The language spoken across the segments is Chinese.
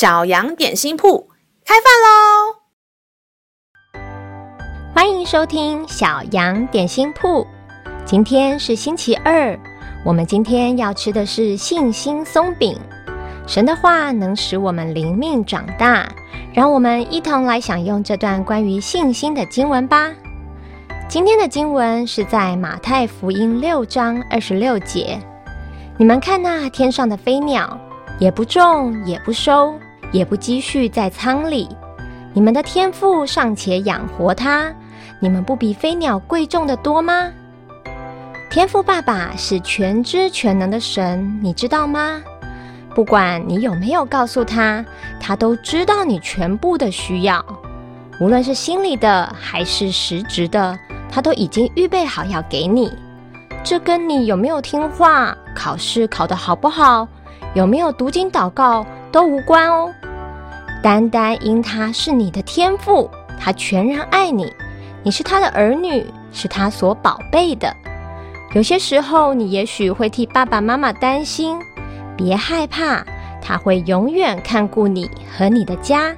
小羊点心铺开饭喽！欢迎收听小羊点心铺。今天是星期二，我们今天要吃的是信心松饼。神的话能使我们灵命长大，让我们一同来享用这段关于信心的经文吧。今天的经文是在马太福音六章二十六节。你们看那天上的飞鸟。也不种，也不收，也不积蓄在仓里，你们的天赋尚且养活它，你们不比飞鸟贵重的多吗？天赋爸爸是全知全能的神，你知道吗？不管你有没有告诉他，他都知道你全部的需要，无论是心里的还是实质的，他都已经预备好要给你。这跟你有没有听话、考试考得好不好？有没有读经祷告都无关哦，单单因他是你的天父，他全然爱你，你是他的儿女，是他所宝贝的。有些时候，你也许会替爸爸妈妈担心，别害怕，他会永远看顾你和你的家。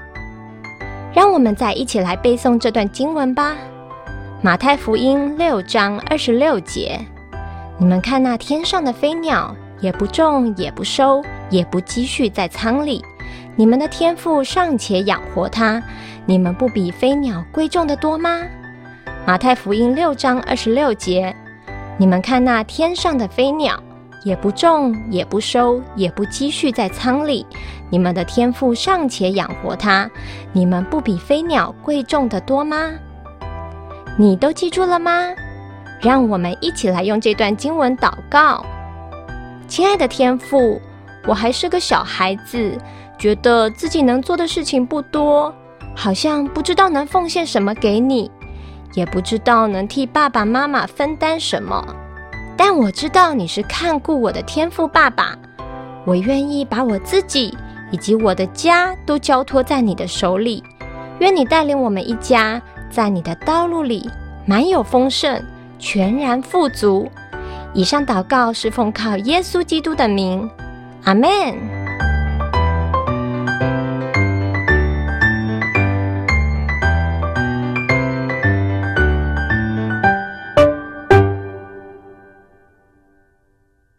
让我们再一起来背诵这段经文吧，《马太福音》六章二十六节，你们看那天上的飞鸟。也不种，也不收，也不积蓄在仓里。你们的天赋尚且养活它，你们不比飞鸟贵重得多吗？马太福音六章二十六节，你们看那天上的飞鸟，也不种，也不收，也不积蓄在仓里。你们的天赋尚且养活它，你们不比飞鸟贵重得多吗？你都记住了吗？让我们一起来用这段经文祷告。亲爱的天父，我还是个小孩子，觉得自己能做的事情不多，好像不知道能奉献什么给你，也不知道能替爸爸妈妈分担什么。但我知道你是看顾我的天赋爸爸，我愿意把我自己以及我的家都交托在你的手里。愿你带领我们一家在你的道路里满有丰盛，全然富足。以上祷告是奉靠耶稣基督的名，阿门。